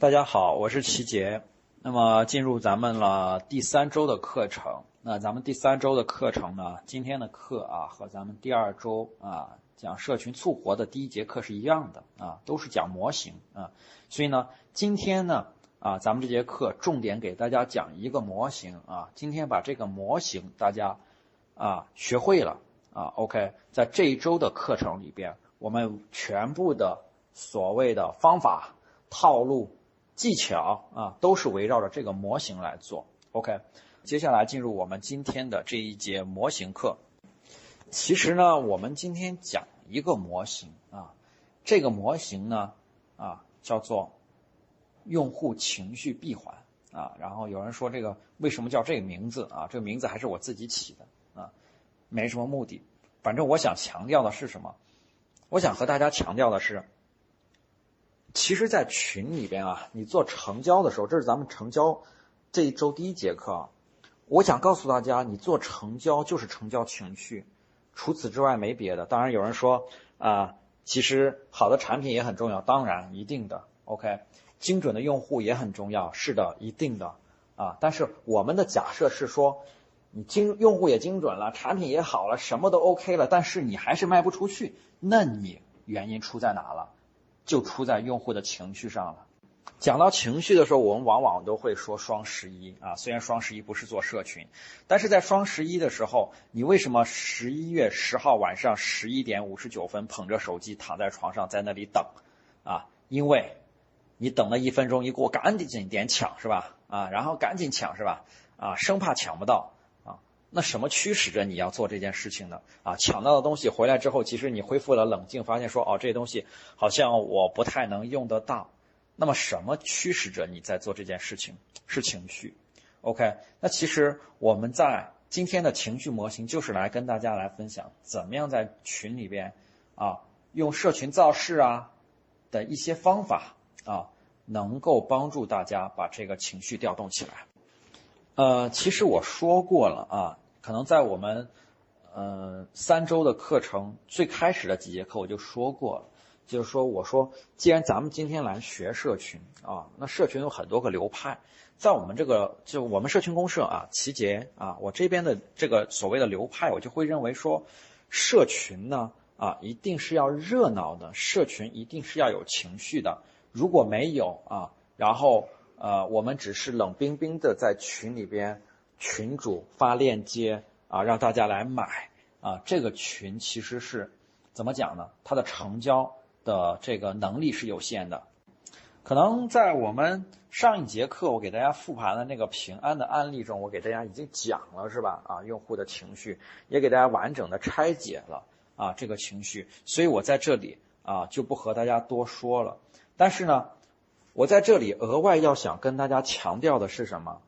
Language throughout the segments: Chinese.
大家好，我是齐杰。那么进入咱们了第三周的课程。那咱们第三周的课程呢，今天的课啊和咱们第二周啊讲社群促活的第一节课是一样的啊，都是讲模型啊。所以呢，今天呢啊咱们这节课重点给大家讲一个模型啊。今天把这个模型大家啊学会了啊，OK，在这一周的课程里边，我们全部的所谓的方法套路。技巧啊，都是围绕着这个模型来做。OK，接下来进入我们今天的这一节模型课。其实呢，我们今天讲一个模型啊，这个模型呢啊叫做用户情绪闭环啊。然后有人说这个为什么叫这个名字啊？这个名字还是我自己起的啊，没什么目的。反正我想强调的是什么？我想和大家强调的是。其实，在群里边啊，你做成交的时候，这是咱们成交这一周第一节课。我想告诉大家，你做成交就是成交情绪，除此之外没别的。当然，有人说啊，其实好的产品也很重要，当然一定的。OK，精准的用户也很重要，是的，一定的啊。但是我们的假设是说，你精用户也精准了，产品也好了，什么都 OK 了，但是你还是卖不出去，那你原因出在哪了？就出在用户的情绪上了。讲到情绪的时候，我们往往都会说双十一啊。虽然双十一不是做社群，但是在双十一的时候，你为什么十一月十号晚上十一点五十九分捧着手机躺在床上在那里等啊？因为你等了一分钟一过，赶紧点抢是吧？啊，然后赶紧抢是吧？啊，生怕抢不到。那什么驱使着你要做这件事情呢？啊，抢到的东西回来之后，其实你恢复了冷静，发现说，哦，这东西好像我不太能用得到。那么什么驱使着你在做这件事情？是情绪。OK，那其实我们在今天的情绪模型就是来跟大家来分享，怎么样在群里边啊，用社群造势啊的一些方法啊，能够帮助大家把这个情绪调动起来。呃，其实我说过了啊，可能在我们呃三周的课程最开始的几节课我就说过了，就是说我说，既然咱们今天来学社群啊，那社群有很多个流派，在我们这个就我们社群公社啊，齐杰啊，我这边的这个所谓的流派，我就会认为说，社群呢啊，一定是要热闹的，社群一定是要有情绪的，如果没有啊，然后。呃，我们只是冷冰冰的在群里边，群主发链接啊，让大家来买啊。这个群其实是怎么讲呢？它的成交的这个能力是有限的。可能在我们上一节课我给大家复盘的那个平安的案例中，我给大家已经讲了是吧？啊，用户的情绪也给大家完整的拆解了啊，这个情绪，所以我在这里啊就不和大家多说了。但是呢。我在这里额外要想跟大家强调的是什么？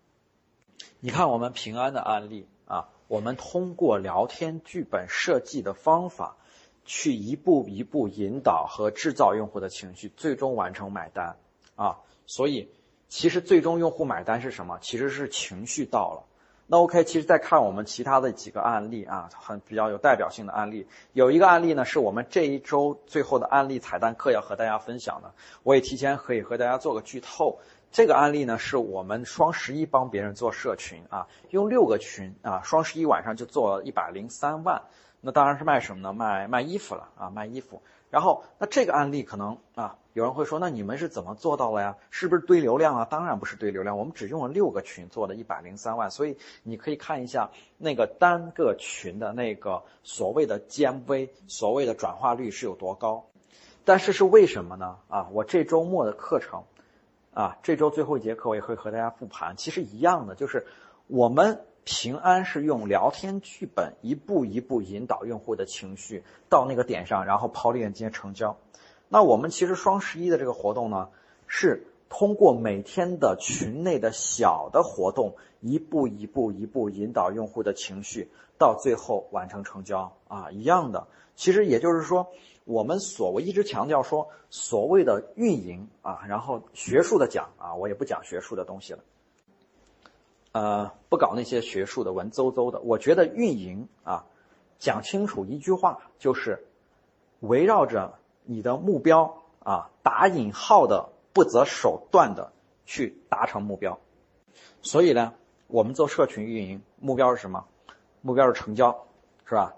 你看我们平安的案例啊，我们通过聊天剧本设计的方法，去一步一步引导和制造用户的情绪，最终完成买单啊。所以，其实最终用户买单是什么？其实是情绪到了。那 OK，其实再看我们其他的几个案例啊，很比较有代表性的案例。有一个案例呢，是我们这一周最后的案例彩蛋课要和大家分享的。我也提前可以和大家做个剧透。这个案例呢，是我们双十一帮别人做社群啊，用六个群啊，双十一晚上就做了一百零三万。那当然是卖什么呢？卖卖衣服了啊，卖衣服。然后，那这个案例可能啊，有人会说，那你们是怎么做到了呀？是不是堆流量啊？当然不是堆流量，我们只用了六个群做了一百零三万。所以你可以看一下那个单个群的那个所谓的 GMV，所谓的转化率是有多高。但是是为什么呢？啊，我这周末的课程，啊，这周最后一节课我也会和大家复盘，其实一样的，就是我们。平安是用聊天剧本一步一步引导用户的情绪到那个点上，然后抛链接成交。那我们其实双十一的这个活动呢，是通过每天的群内的小的活动，一步一步一步引导用户的情绪，到最后完成成交啊，一样的。其实也就是说，我们所我一直强调说，所谓的运营啊，然后学术的讲啊，我也不讲学术的东西了。呃，不搞那些学术的文绉绉的。我觉得运营啊，讲清楚一句话，就是围绕着你的目标啊，打引号的不择手段的去达成目标。所以呢，我们做社群运营，目标是什么？目标是成交，是吧？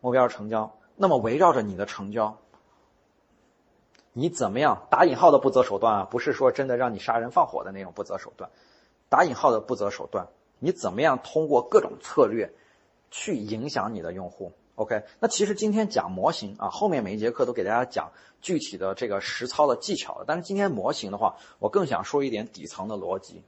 目标是成交。那么围绕着你的成交，你怎么样打引号的不择手段啊？不是说真的让你杀人放火的那种不择手段，打引号的不择手段，你怎么样通过各种策略去影响你的用户？OK，那其实今天讲模型啊，后面每一节课都给大家讲具体的这个实操的技巧。但是今天模型的话，我更想说一点底层的逻辑。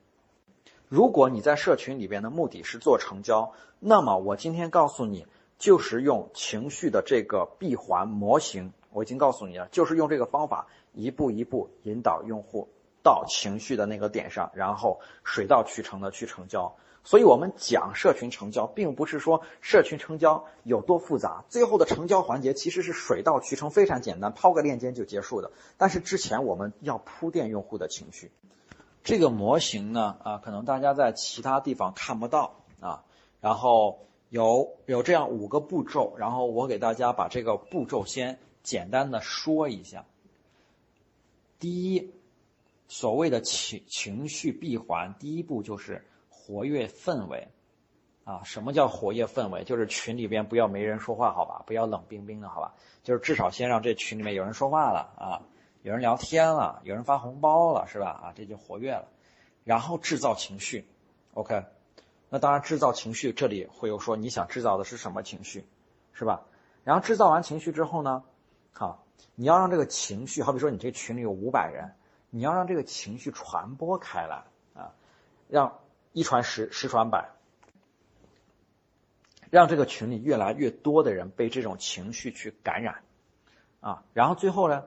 如果你在社群里边的目的是做成交，那么我今天告诉你，就是用情绪的这个闭环模型。我已经告诉你了，就是用这个方法一步一步引导用户到情绪的那个点上，然后水到渠成的去成交。所以我们讲社群成交，并不是说社群成交有多复杂，最后的成交环节其实是水到渠成，非常简单，抛个链接就结束的。但是之前我们要铺垫用户的情绪。这个模型呢，啊，可能大家在其他地方看不到啊。然后有有这样五个步骤，然后我给大家把这个步骤先。简单的说一下，第一，所谓的情情绪闭环，第一步就是活跃氛围，啊，什么叫活跃氛围？就是群里边不要没人说话，好吧，不要冷冰冰的，好吧，就是至少先让这群里面有人说话了啊，有人聊天了，有人发红包了，是吧？啊，这就活跃了，然后制造情绪，OK，那当然制造情绪，这里会有说你想制造的是什么情绪，是吧？然后制造完情绪之后呢？好，你要让这个情绪，好比说你这群里有五百人，你要让这个情绪传播开来啊，让一传十，十传百，让这个群里越来越多的人被这种情绪去感染啊，然后最后呢，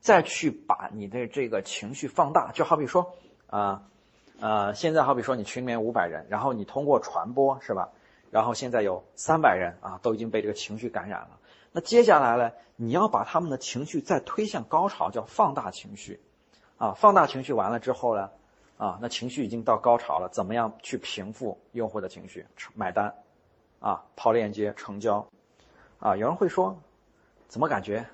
再去把你的这个情绪放大，就好比说啊，呃现在好比说你群里面五百人，然后你通过传播是吧？然后现在有三百人啊，都已经被这个情绪感染了。那接下来呢，你要把他们的情绪再推向高潮，叫放大情绪，啊，放大情绪完了之后呢，啊，那情绪已经到高潮了，怎么样去平复用户的情绪？买单，啊，抛链接成交，啊，有人会说，怎么感觉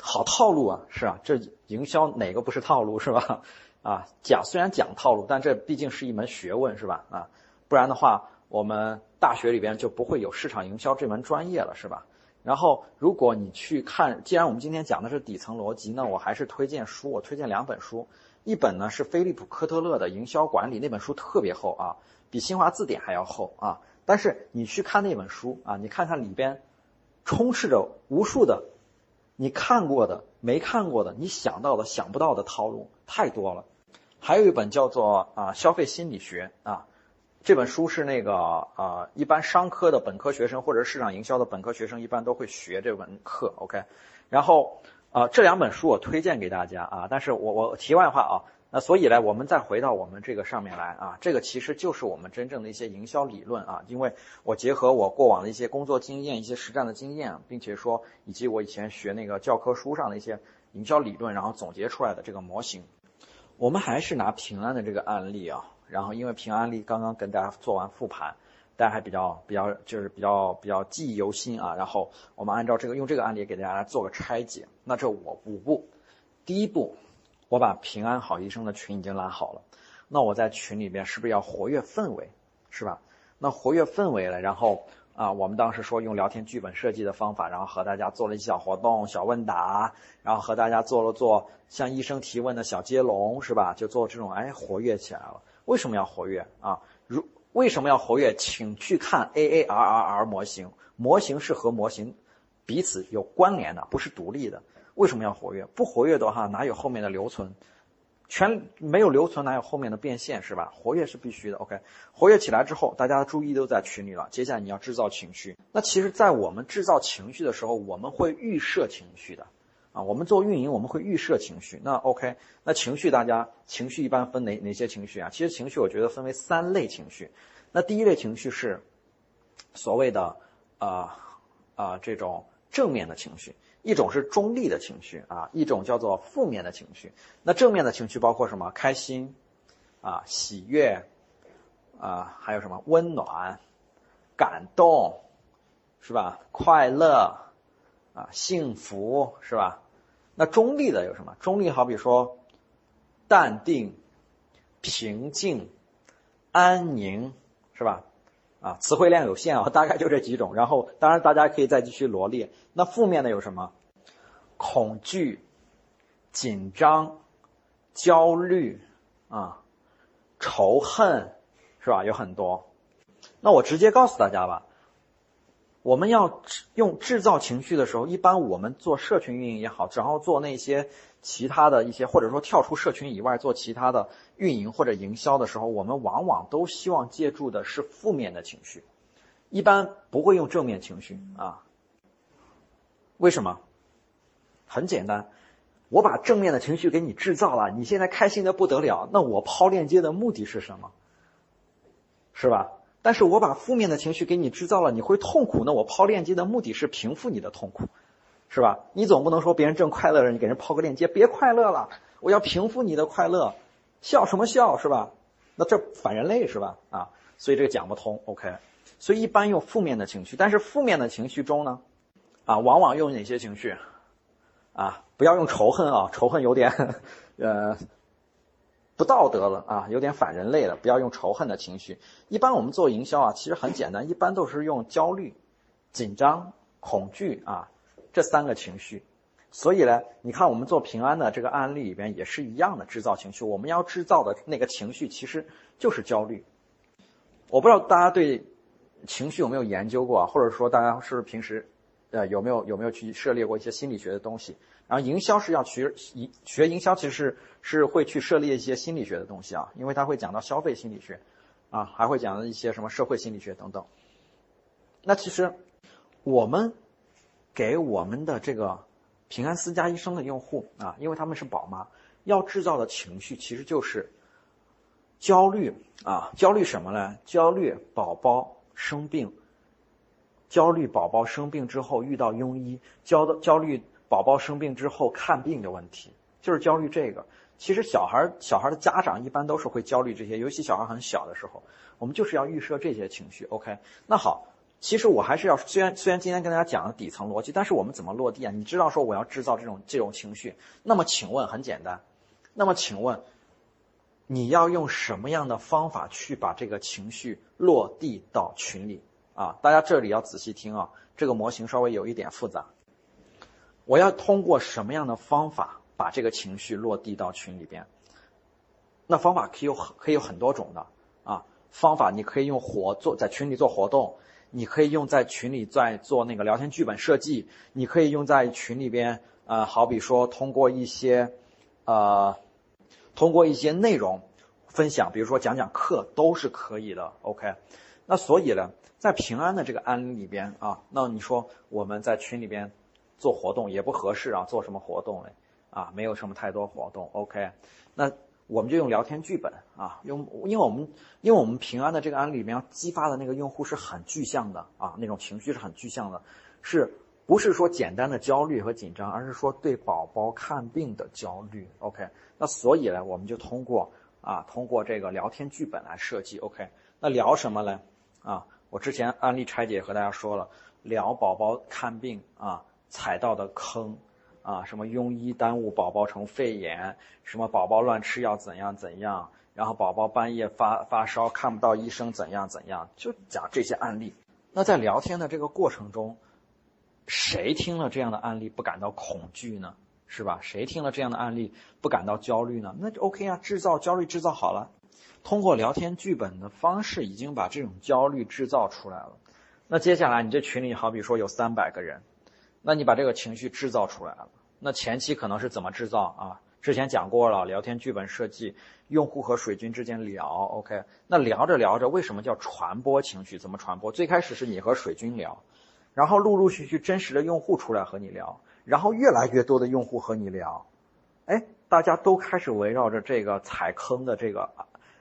好套路啊？是啊，这营销哪个不是套路是吧？啊，讲虽然讲套路，但这毕竟是一门学问是吧？啊，不然的话，我们大学里边就不会有市场营销这门专业了是吧？然后，如果你去看，既然我们今天讲的是底层逻辑，那我还是推荐书。我推荐两本书，一本呢是菲利普科特勒的《营销管理》，那本书特别厚啊，比新华字典还要厚啊。但是你去看那本书啊，你看看里边充斥着无数的你看过的、没看过的、你想到的、想不到的套路，太多了。还有一本叫做啊《消费心理学》啊。这本书是那个啊，一般商科的本科学生或者市场营销的本科学生一般都会学这门课，OK。然后啊，这两本书我推荐给大家啊，但是我我题外话啊，那所以呢，我们再回到我们这个上面来啊，这个其实就是我们真正的一些营销理论啊，因为我结合我过往的一些工作经验、一些实战的经验，并且说以及我以前学那个教科书上的一些营销理论，然后总结出来的这个模型。我们还是拿平安的这个案例啊。然后，因为平安利刚刚跟大家做完复盘，大家还比较比较就是比较比较记忆犹新啊。然后我们按照这个用这个案例给大家做个拆解。那这我五步，第一步，我把平安好医生的群已经拉好了。那我在群里边是不是要活跃氛围，是吧？那活跃氛围了，然后啊，我们当时说用聊天剧本设计的方法，然后和大家做了一些小活动、小问答，然后和大家做了做向医生提问的小接龙，是吧？就做这种哎活跃起来了。为什么要活跃啊？如为什么要活跃？请去看 A A R R R 模型，模型是和模型彼此有关联的，不是独立的。为什么要活跃？不活跃的话，哪有后面的留存？全没有留存，哪有后面的变现？是吧？活跃是必须的。OK，活跃起来之后，大家的注意都在群里了。接下来你要制造情绪。那其实，在我们制造情绪的时候，我们会预设情绪的。啊，我们做运营，我们会预设情绪。那 OK，那情绪大家情绪一般分哪哪些情绪啊？其实情绪我觉得分为三类情绪。那第一类情绪是所谓的啊啊这种正面的情绪，一种是中立的情绪啊，一种叫做负面的情绪。那正面的情绪包括什么？开心啊，喜悦啊，还有什么温暖、感动，是吧？快乐啊，幸福，是吧？那中立的有什么？中立好比说，淡定、平静、安宁，是吧？啊，词汇量有限啊，大概就这几种。然后，当然大家可以再继续罗列。那负面的有什么？恐惧、紧张、焦虑啊，仇恨，是吧？有很多。那我直接告诉大家吧，我们要用制造情绪的时候，一般我们做社群运营也好，然后做那些其他的一些，或者说跳出社群以外做其他的运营或者营销的时候，我们往往都希望借助的是负面的情绪，一般不会用正面情绪啊。为什么？很简单，我把正面的情绪给你制造了，你现在开心的不得了，那我抛链接的目的是什么？是吧？但是我把负面的情绪给你制造了，你会痛苦。那我抛链接的目的是平复你的痛苦，是吧？你总不能说别人正快乐着，你给人抛个链接，别快乐了，我要平复你的快乐，笑什么笑，是吧？那这反人类是吧？啊，所以这个讲不通。OK，所以一般用负面的情绪，但是负面的情绪中呢，啊，往往用哪些情绪？啊，不要用仇恨啊，仇恨有点，呃。不道德了啊，有点反人类了。不要用仇恨的情绪。一般我们做营销啊，其实很简单，一般都是用焦虑、紧张、恐惧啊这三个情绪。所以呢，你看我们做平安的这个案例里边也是一样的，制造情绪。我们要制造的那个情绪其实就是焦虑。我不知道大家对情绪有没有研究过啊，或者说大家是不是平时呃有没有有没有去涉猎过一些心理学的东西？然后营销是要学营学营销，其实是是会去涉猎一些心理学的东西啊，因为它会讲到消费心理学，啊，还会讲到一些什么社会心理学等等。那其实我们给我们的这个平安私家医生的用户啊，因为他们是宝妈，要制造的情绪其实就是焦虑啊，焦虑什么呢？焦虑宝宝生病，焦虑宝宝生病之后遇到庸医，焦的焦虑。宝宝生病之后看病的问题，就是焦虑这个。其实小孩小孩的家长一般都是会焦虑这些，尤其小孩很小的时候，我们就是要预设这些情绪。OK，那好，其实我还是要虽然虽然今天跟大家讲了底层逻辑，但是我们怎么落地啊？你知道说我要制造这种这种情绪，那么请问很简单，那么请问你要用什么样的方法去把这个情绪落地到群里啊？大家这里要仔细听啊，这个模型稍微有一点复杂。我要通过什么样的方法把这个情绪落地到群里边？那方法可以有可以有很多种的啊。方法你可以用活做在群里做活动，你可以用在群里在做那个聊天剧本设计，你可以用在群里边呃，好比说通过一些呃，通过一些内容分享，比如说讲讲课都是可以的。OK，那所以呢，在平安的这个案例里边啊，那你说我们在群里边。做活动也不合适啊，做什么活动嘞？啊，没有什么太多活动。OK，那我们就用聊天剧本啊，用，因为我们因为我们平安的这个案例里面激发的那个用户是很具象的啊，那种情绪是很具象的，是不是说简单的焦虑和紧张，而是说对宝宝看病的焦虑？OK，那所以呢，我们就通过啊，通过这个聊天剧本来设计。OK，那聊什么呢？啊，我之前案例拆解和大家说了，聊宝宝看病啊。踩到的坑，啊，什么庸医耽误宝宝成肺炎，什么宝宝乱吃药怎样怎样，然后宝宝半夜发发烧看不到医生怎样怎样，就讲这些案例。那在聊天的这个过程中，谁听了这样的案例不感到恐惧呢？是吧？谁听了这样的案例不感到焦虑呢？那就 OK 啊，制造焦虑制造好了，通过聊天剧本的方式已经把这种焦虑制造出来了。那接下来你这群里好比说有三百个人。那你把这个情绪制造出来了，那前期可能是怎么制造啊？之前讲过了，聊天剧本设计，用户和水军之间聊，OK？那聊着聊着，为什么叫传播情绪？怎么传播？最开始是你和水军聊，然后陆陆续续真实的用户出来和你聊，然后越来越多的用户和你聊，哎，大家都开始围绕着这个踩坑的这个。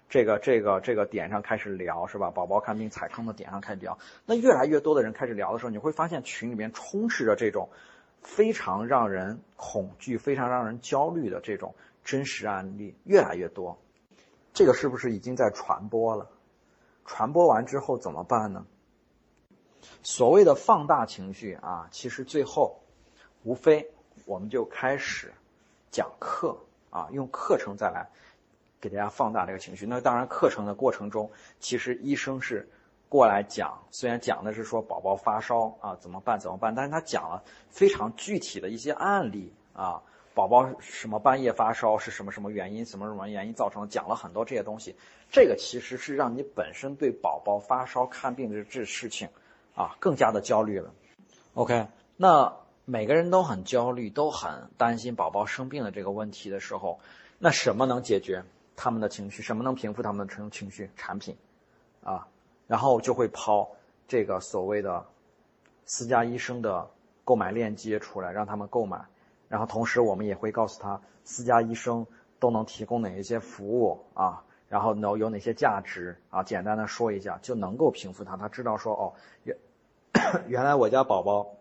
这个这个这个点上开始聊是吧？宝宝看病踩坑的点上开始聊，那越来越多的人开始聊的时候，你会发现群里面充斥着这种非常让人恐惧、非常让人焦虑的这种真实案例，越来越多。这个是不是已经在传播了？传播完之后怎么办呢？所谓的放大情绪啊，其实最后无非我们就开始讲课。啊，用课程再来给大家放大这个情绪。那当然，课程的过程中，其实医生是过来讲，虽然讲的是说宝宝发烧啊怎么办怎么办，但是他讲了非常具体的一些案例啊，宝宝什么半夜发烧是什么什么原因，什么什么原因造成的，讲了很多这些东西。这个其实是让你本身对宝宝发烧看病的这事情啊更加的焦虑了。OK，那。每个人都很焦虑，都很担心宝宝生病的这个问题的时候，那什么能解决他们的情绪？什么能平复他们的情情绪？产品，啊，然后就会抛这个所谓的私家医生的购买链接出来，让他们购买。然后同时我们也会告诉他，私家医生都能提供哪一些服务啊，然后能有哪些价值啊，简单的说一下，就能够平复他。他知道说哦，原 原来我家宝宝。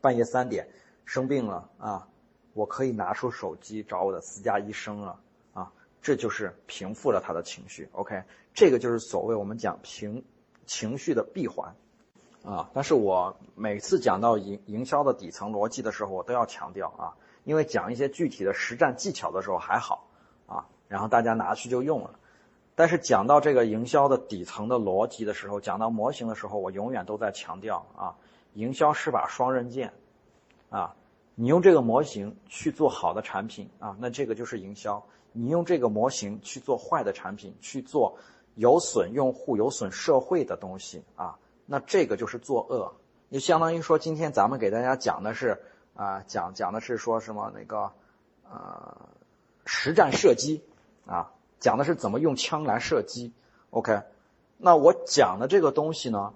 半夜三点生病了啊，我可以拿出手机找我的私家医生了，这就是平复了他的情绪。OK，这个就是所谓我们讲平情绪的闭环啊。但是我每次讲到营营销的底层逻辑的时候，我都要强调啊，因为讲一些具体的实战技巧的时候还好啊，然后大家拿去就用了。但是讲到这个营销的底层的逻辑的时候，讲到模型的时候，我永远都在强调啊。营销是把双刃剑，啊，你用这个模型去做好的产品啊，那这个就是营销；你用这个模型去做坏的产品，去做有损用户、有损社会的东西啊，那这个就是作恶。就相当于说，今天咱们给大家讲的是啊，讲讲的是说什么那个呃，实战射击啊，讲的是怎么用枪来射击。OK，那我讲的这个东西呢，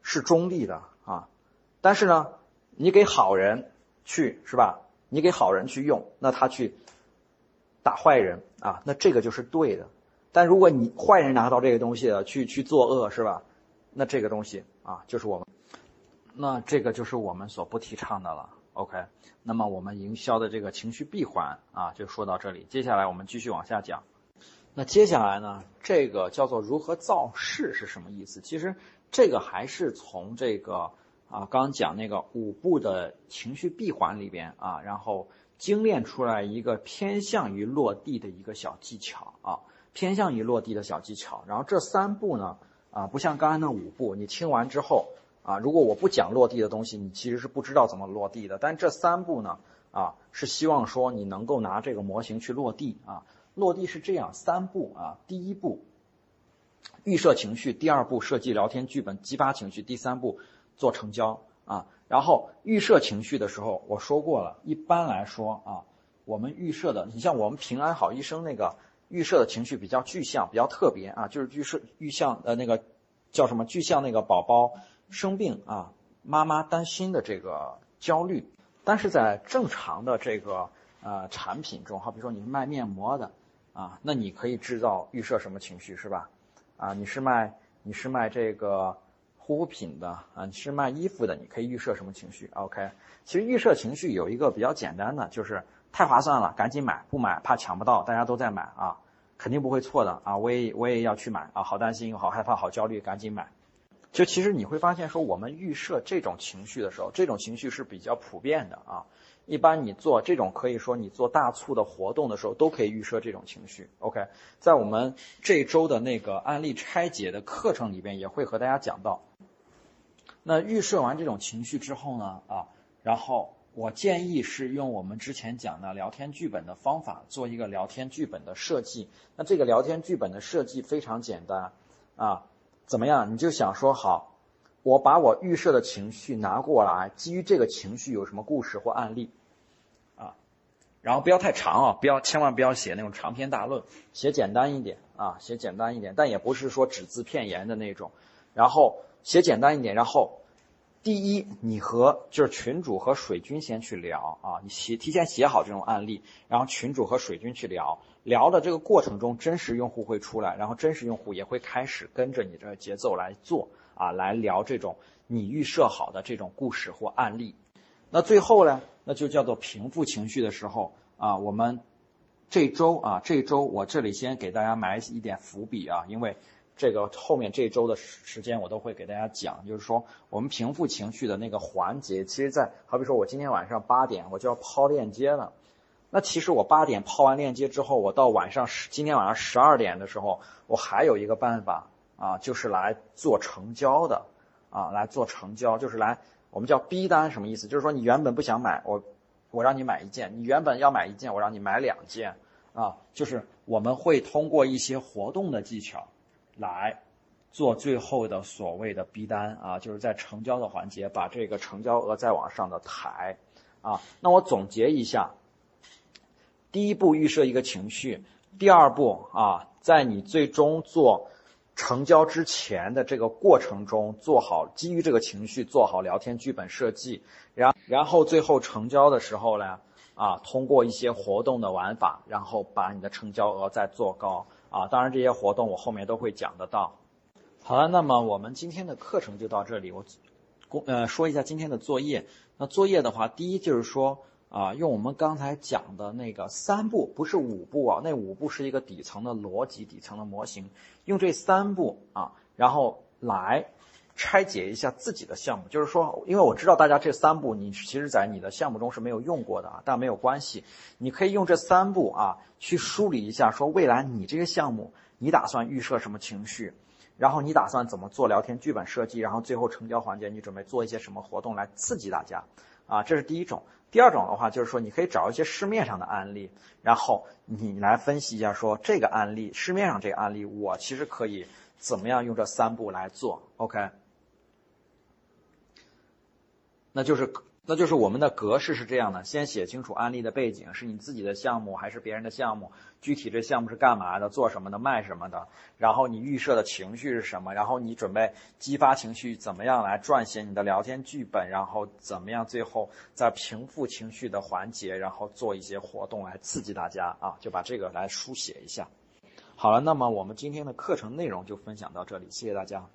是中立的啊。但是呢，你给好人去是吧？你给好人去用，那他去打坏人啊，那这个就是对的。但如果你坏人拿到这个东西了，去去作恶是吧？那这个东西啊，就是我们，那这个就是我们所不提倡的了。OK，那么我们营销的这个情绪闭环啊，就说到这里。接下来我们继续往下讲。那接下来呢，这个叫做如何造势是什么意思？其实这个还是从这个。啊，刚刚讲那个五步的情绪闭环里边啊，然后精炼出来一个偏向于落地的一个小技巧啊，偏向于落地的小技巧。然后这三步呢，啊，不像刚才那五步，你听完之后啊，如果我不讲落地的东西，你其实是不知道怎么落地的。但这三步呢，啊，是希望说你能够拿这个模型去落地啊。落地是这样三步啊，第一步预设情绪，第二步设计聊天剧本激发情绪，第三步。做成交啊，然后预设情绪的时候，我说过了，一般来说啊，我们预设的，你像我们平安好医生那个预设的情绪比较具象，比较特别啊，就是预设预象呃那个叫什么具象那个宝宝生病啊，妈妈担心的这个焦虑，但是在正常的这个呃产品中，好比说你是卖面膜的啊，那你可以制造预设什么情绪是吧？啊，你是卖你是卖这个。护肤品的啊，你是卖衣服的，你可以预设什么情绪？OK，其实预设情绪有一个比较简单的，就是太划算了，赶紧买，不买怕抢不到，大家都在买啊，肯定不会错的啊，我也我也要去买啊，好担心，好害怕，好焦虑，赶紧买。就其实你会发现说，我们预设这种情绪的时候，这种情绪是比较普遍的啊。一般你做这种可以说你做大促的活动的时候，都可以预设这种情绪。OK，在我们这周的那个案例拆解的课程里边，也会和大家讲到。那预设完这种情绪之后呢，啊，然后我建议是用我们之前讲的聊天剧本的方法做一个聊天剧本的设计。那这个聊天剧本的设计非常简单，啊，怎么样？你就想说好，我把我预设的情绪拿过来，基于这个情绪有什么故事或案例。啊然后不要太长啊，不要千万不要写那种长篇大论，写简单一点啊，写简单一点，但也不是说只字片言的那种。然后写简单一点，然后第一，你和就是群主和水军先去聊啊，你写提前写好这种案例，然后群主和水军去聊，聊的这个过程中，真实用户会出来，然后真实用户也会开始跟着你这个节奏来做啊，来聊这种你预设好的这种故事或案例。那最后呢？那就叫做平复情绪的时候啊，我们这周啊，这周我这里先给大家埋一点伏笔啊，因为这个后面这周的时时间我都会给大家讲，就是说我们平复情绪的那个环节，其实在好比说我今天晚上八点我就要抛链接了，那其实我八点抛完链接之后，我到晚上十今天晚上十二点的时候，我还有一个办法啊，就是来做成交的啊，来做成交，就是来我们叫逼单，什么意思？就是说你原本不想买，我我让你买一件，你原本要买一件，我让你买两件。啊，就是我们会通过一些活动的技巧来。做最后的所谓的逼单啊，就是在成交的环节把这个成交额再往上的抬啊。那我总结一下：第一步预设一个情绪，第二步啊，在你最终做成交之前的这个过程中，做好基于这个情绪做好聊天剧本设计，然然后最后成交的时候呢，啊，通过一些活动的玩法，然后把你的成交额再做高啊。当然这些活动我后面都会讲得到。好了，那么我们今天的课程就到这里。我，公呃说一下今天的作业。那作业的话，第一就是说啊，用我们刚才讲的那个三步，不是五步啊，那五步是一个底层的逻辑、底层的模型。用这三步啊，然后来拆解一下自己的项目。就是说，因为我知道大家这三步你其实在你的项目中是没有用过的啊，但没有关系，你可以用这三步啊去梳理一下，说未来你这个项目你打算预设什么情绪。然后你打算怎么做聊天剧本设计？然后最后成交环节你准备做一些什么活动来刺激大家？啊，这是第一种。第二种的话就是说，你可以找一些市面上的案例，然后你来分析一下，说这个案例市面上这个案例，我其实可以怎么样用这三步来做？OK，那就是。那就是我们的格式是这样的：先写清楚案例的背景，是你自己的项目还是别人的项目？具体这项目是干嘛的？做什么的？卖什么的？然后你预设的情绪是什么？然后你准备激发情绪，怎么样来撰写你的聊天剧本？然后怎么样最后在平复情绪的环节，然后做一些活动来刺激大家啊？就把这个来书写一下。好了，那么我们今天的课程内容就分享到这里，谢谢大家。